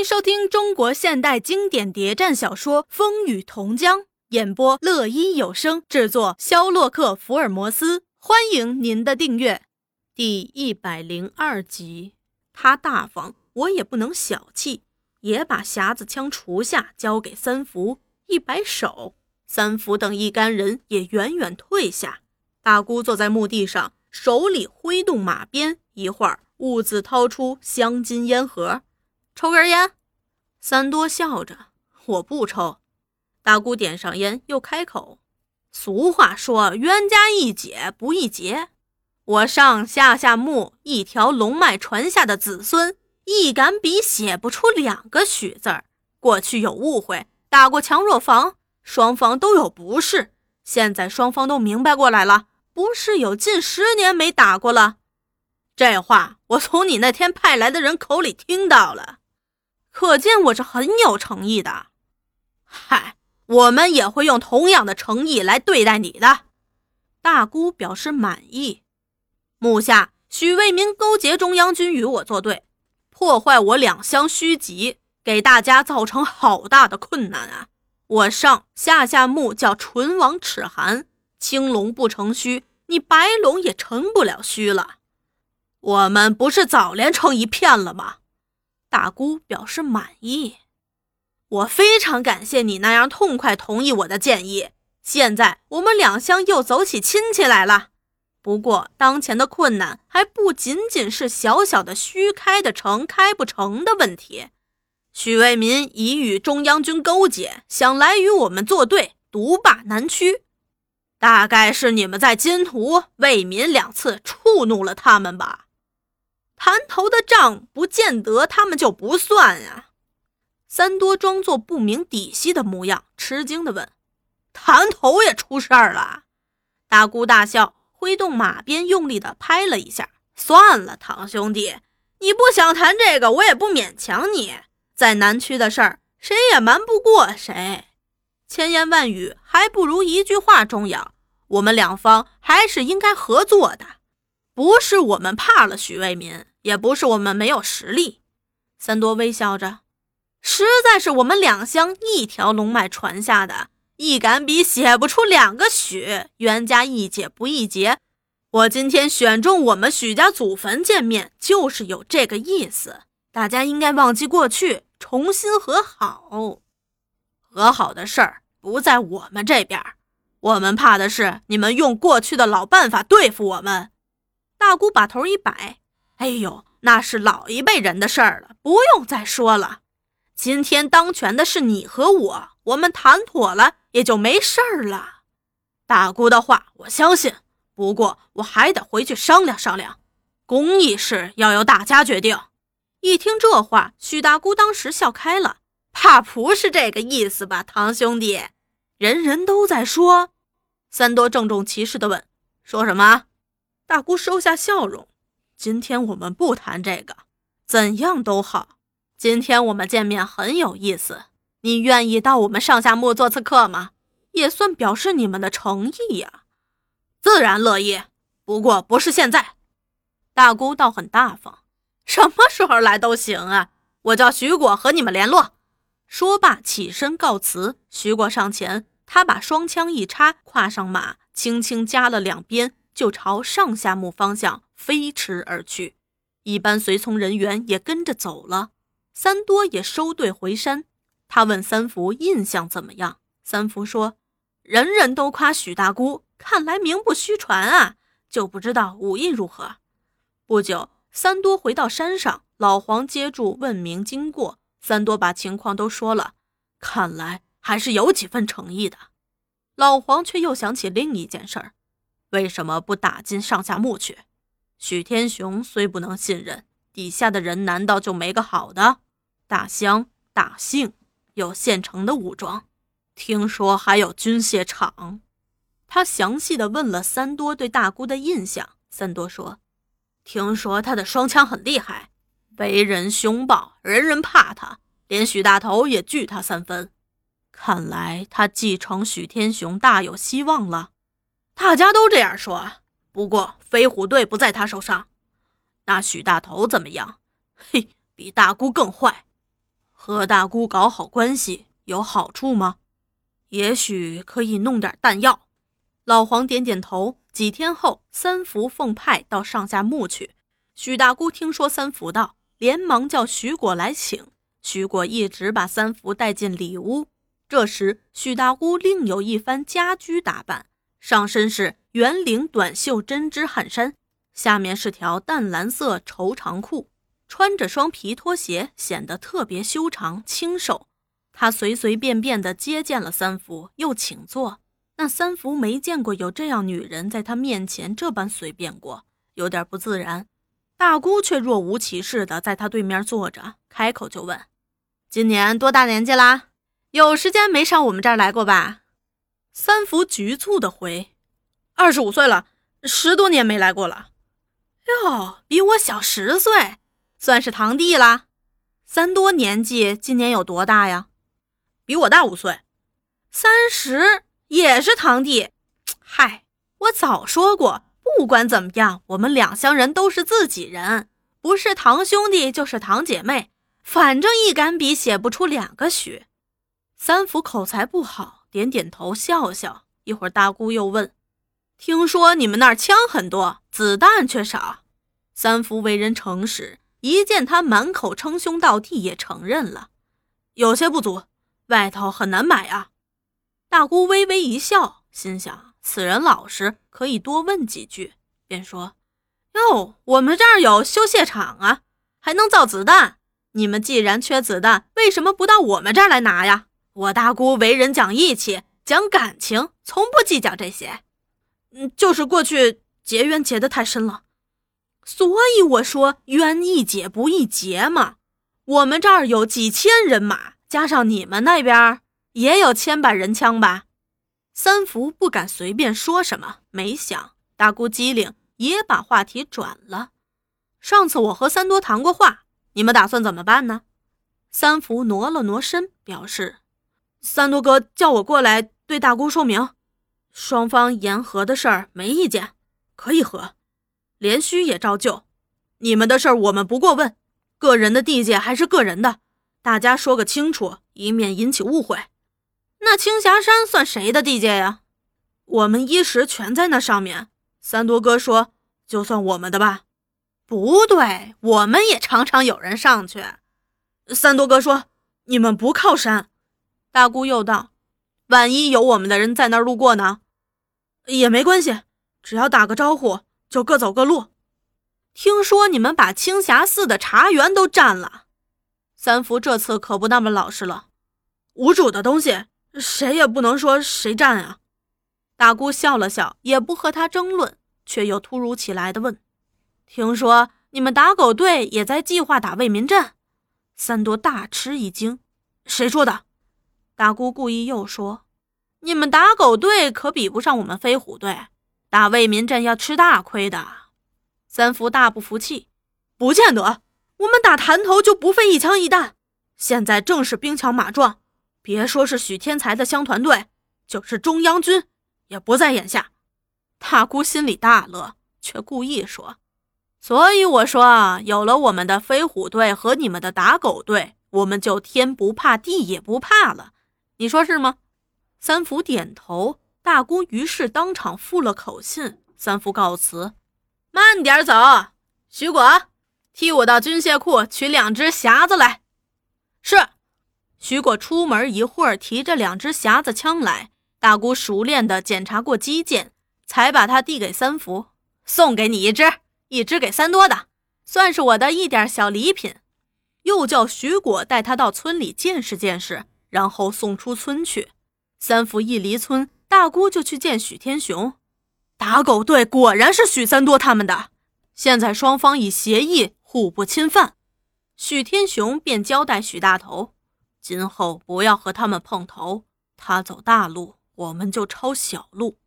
迎收听中国现代经典谍战小说《风雨同江》，演播乐一有声制作，肖洛克福尔摩斯。欢迎您的订阅。第一百零二集，他大方，我也不能小气，也把匣子枪除下，交给三福，一摆手，三福等一干人也远远退下。大姑坐在墓地上，手里挥动马鞭，一会儿兀自掏出镶金烟盒。抽根烟，三多笑着，我不抽。大姑点上烟，又开口：“俗话说，冤家宜解不宜结。我上下下墓一条龙脉传下的子孙，一杆笔写不出两个许字儿。过去有误会，打过强弱房，双方都有不是。现在双方都明白过来了，不是有近十年没打过了。这话我从你那天派来的人口里听到了。”可见我是很有诚意的，嗨，我们也会用同样的诚意来对待你的。大姑表示满意。目下许为民勾结中央军与我作对，破坏我两乡虚籍，给大家造成好大的困难啊！我上下下目叫唇亡齿寒，青龙不成虚，你白龙也成不了虚了。我们不是早连成一片了吗？大姑表示满意，我非常感谢你那样痛快同意我的建议。现在我们两乡又走起亲戚来了。不过当前的困难还不仅仅是小小的虚开的城开不成的问题。许为民已与中央军勾结，想来与我们作对，独霸南区。大概是你们在金图、为民两次触怒了他们吧。谭头的账不见得他们就不算呀。三多装作不明底细的模样，吃惊地问：“谭头也出事儿了？”大姑大笑，挥动马鞭，用力地拍了一下：“算了，堂兄弟，你不想谈这个，我也不勉强你。在南区的事儿，谁也瞒不过谁。千言万语还不如一句话重要。我们两方还是应该合作的，不是我们怕了许为民。”也不是我们没有实力，三多微笑着，实在是我们两乡一条龙脉传下的，一杆笔写不出两个许，冤家宜解不宜结。我今天选中我们许家祖坟见面，就是有这个意思。大家应该忘记过去，重新和好。和好的事儿不在我们这边，我们怕的是你们用过去的老办法对付我们。大姑把头一摆。哎呦，那是老一辈人的事儿了，不用再说了。今天当权的是你和我，我们谈妥了也就没事儿了。大姑的话我相信，不过我还得回去商量商量。公益事要由大家决定。一听这话，许大姑当时笑开了，怕不是这个意思吧，堂兄弟？人人都在说。三多郑重其事地问：“说什么？”大姑收下笑容。今天我们不谈这个，怎样都好。今天我们见面很有意思，你愿意到我们上下墓做次客吗？也算表示你们的诚意呀。自然乐意，不过不是现在。大姑倒很大方，什么时候来都行啊。我叫徐果，和你们联络。说罢起身告辞。徐果上前，他把双枪一插，跨上马，轻轻夹了两鞭。就朝上下墓方向飞驰而去，一般随从人员也跟着走了。三多也收队回山。他问三福印象怎么样？三福说：“人人都夸许大姑，看来名不虚传啊。就不知道武艺如何。”不久，三多回到山上，老黄接住问明经过。三多把情况都说了，看来还是有几分诚意的。老黄却又想起另一件事儿。为什么不打进上下墓去？许天雄虽不能信任，底下的人难道就没个好的？大乡、大姓有现成的武装，听说还有军械厂。他详细的问了三多对大姑的印象。三多说：“听说他的双枪很厉害，为人凶暴，人人怕他，连许大头也惧他三分。看来他继承许天雄大有希望了。”大家都这样说，不过飞虎队不在他手上。那许大头怎么样？嘿，比大姑更坏。和大姑搞好关系有好处吗？也许可以弄点弹药。老黄点点头。几天后，三福奉派到上下墓去。许大姑听说三福到，连忙叫许果来请。许果一直把三福带进里屋。这时，许大姑另有一番家居打扮，上身是圆领短袖针织汗衫，下面是条淡蓝色绸长裤，穿着双皮拖鞋，显得特别修长清瘦。他随随便便地接见了三福，又请坐。那三福没见过有这样女人在他面前这般随便过，有点不自然。大姑却若无其事的在他对面坐着，开口就问：“今年多大年纪啦？有时间没上我们这儿来过吧？”三福局促的回：“二十五岁了，十多年没来过了。”哟，比我小十岁，算是堂弟啦。三多年纪，今年有多大呀？比我大五岁，三十。也是堂弟，嗨，我早说过，不管怎么样，我们两乡人都是自己人，不是堂兄弟就是堂姐妹，反正一杆笔写不出两个许。三福口才不好，点点头，笑笑。一会儿，大姑又问：“听说你们那儿枪很多，子弹却少？”三福为人诚实，一见他满口称兄道弟，也承认了，有些不足，外头很难买啊。大姑微微一笑，心想：此人老实，可以多问几句。便说：“哟，我们这儿有修械厂啊，还能造子弹。你们既然缺子弹，为什么不到我们这儿来拿呀？我大姑为人讲义气，讲感情，从不计较这些。嗯，就是过去结冤结得太深了，所以我说冤易解不易结嘛。我们这儿有几千人马，加上你们那边。”也有千把人枪吧？三福不敢随便说什么，没想大姑机灵，也把话题转了。上次我和三多谈过话，你们打算怎么办呢？三福挪了挪身，表示三多哥叫我过来对大姑说明，双方言和的事儿没意见，可以和，连须也照旧。你们的事儿我们不过问，个人的地界还是个人的，大家说个清楚，以免引起误会。那青霞山算谁的地界呀？我们衣食全在那上面。三多哥说：“就算我们的吧。”不对，我们也常常有人上去。三多哥说：“你们不靠山。”大姑又道：“万一有我们的人在那儿路过呢？也没关系，只要打个招呼，就各走各路。”听说你们把青霞寺的茶园都占了，三福这次可不那么老实了。无主的东西。谁也不能说谁占啊！大姑笑了笑，也不和他争论，却又突如其来的问：“听说你们打狗队也在计划打为民阵？”三多大吃一惊：“谁说的？”大姑故意又说：“你们打狗队可比不上我们飞虎队，打为民阵要吃大亏的。”三福大不服气：“不见得，我们打潭头就不费一枪一弹，现在正是兵强马壮。”别说是许天才的乡团队，就是中央军，也不在眼下。大姑心里大乐，却故意说：“所以我说啊，有了我们的飞虎队和你们的打狗队，我们就天不怕地也不怕了。你说是吗？”三福点头。大姑于是当场付了口信。三福告辞：“慢点走，徐果，替我到军械库取两只匣子来。”是。徐果出门一会儿，提着两只匣子枪来。大姑熟练地检查过机件，才把它递给三福，送给你一只，一只给三多的，算是我的一点小礼品。又叫徐果带他到村里见识见识，然后送出村去。三福一离村，大姑就去见许天雄。打狗队果然是许三多他们的，现在双方已协议，互不侵犯。许天雄便交代许大头。今后不要和他们碰头，他走大路，我们就抄小路。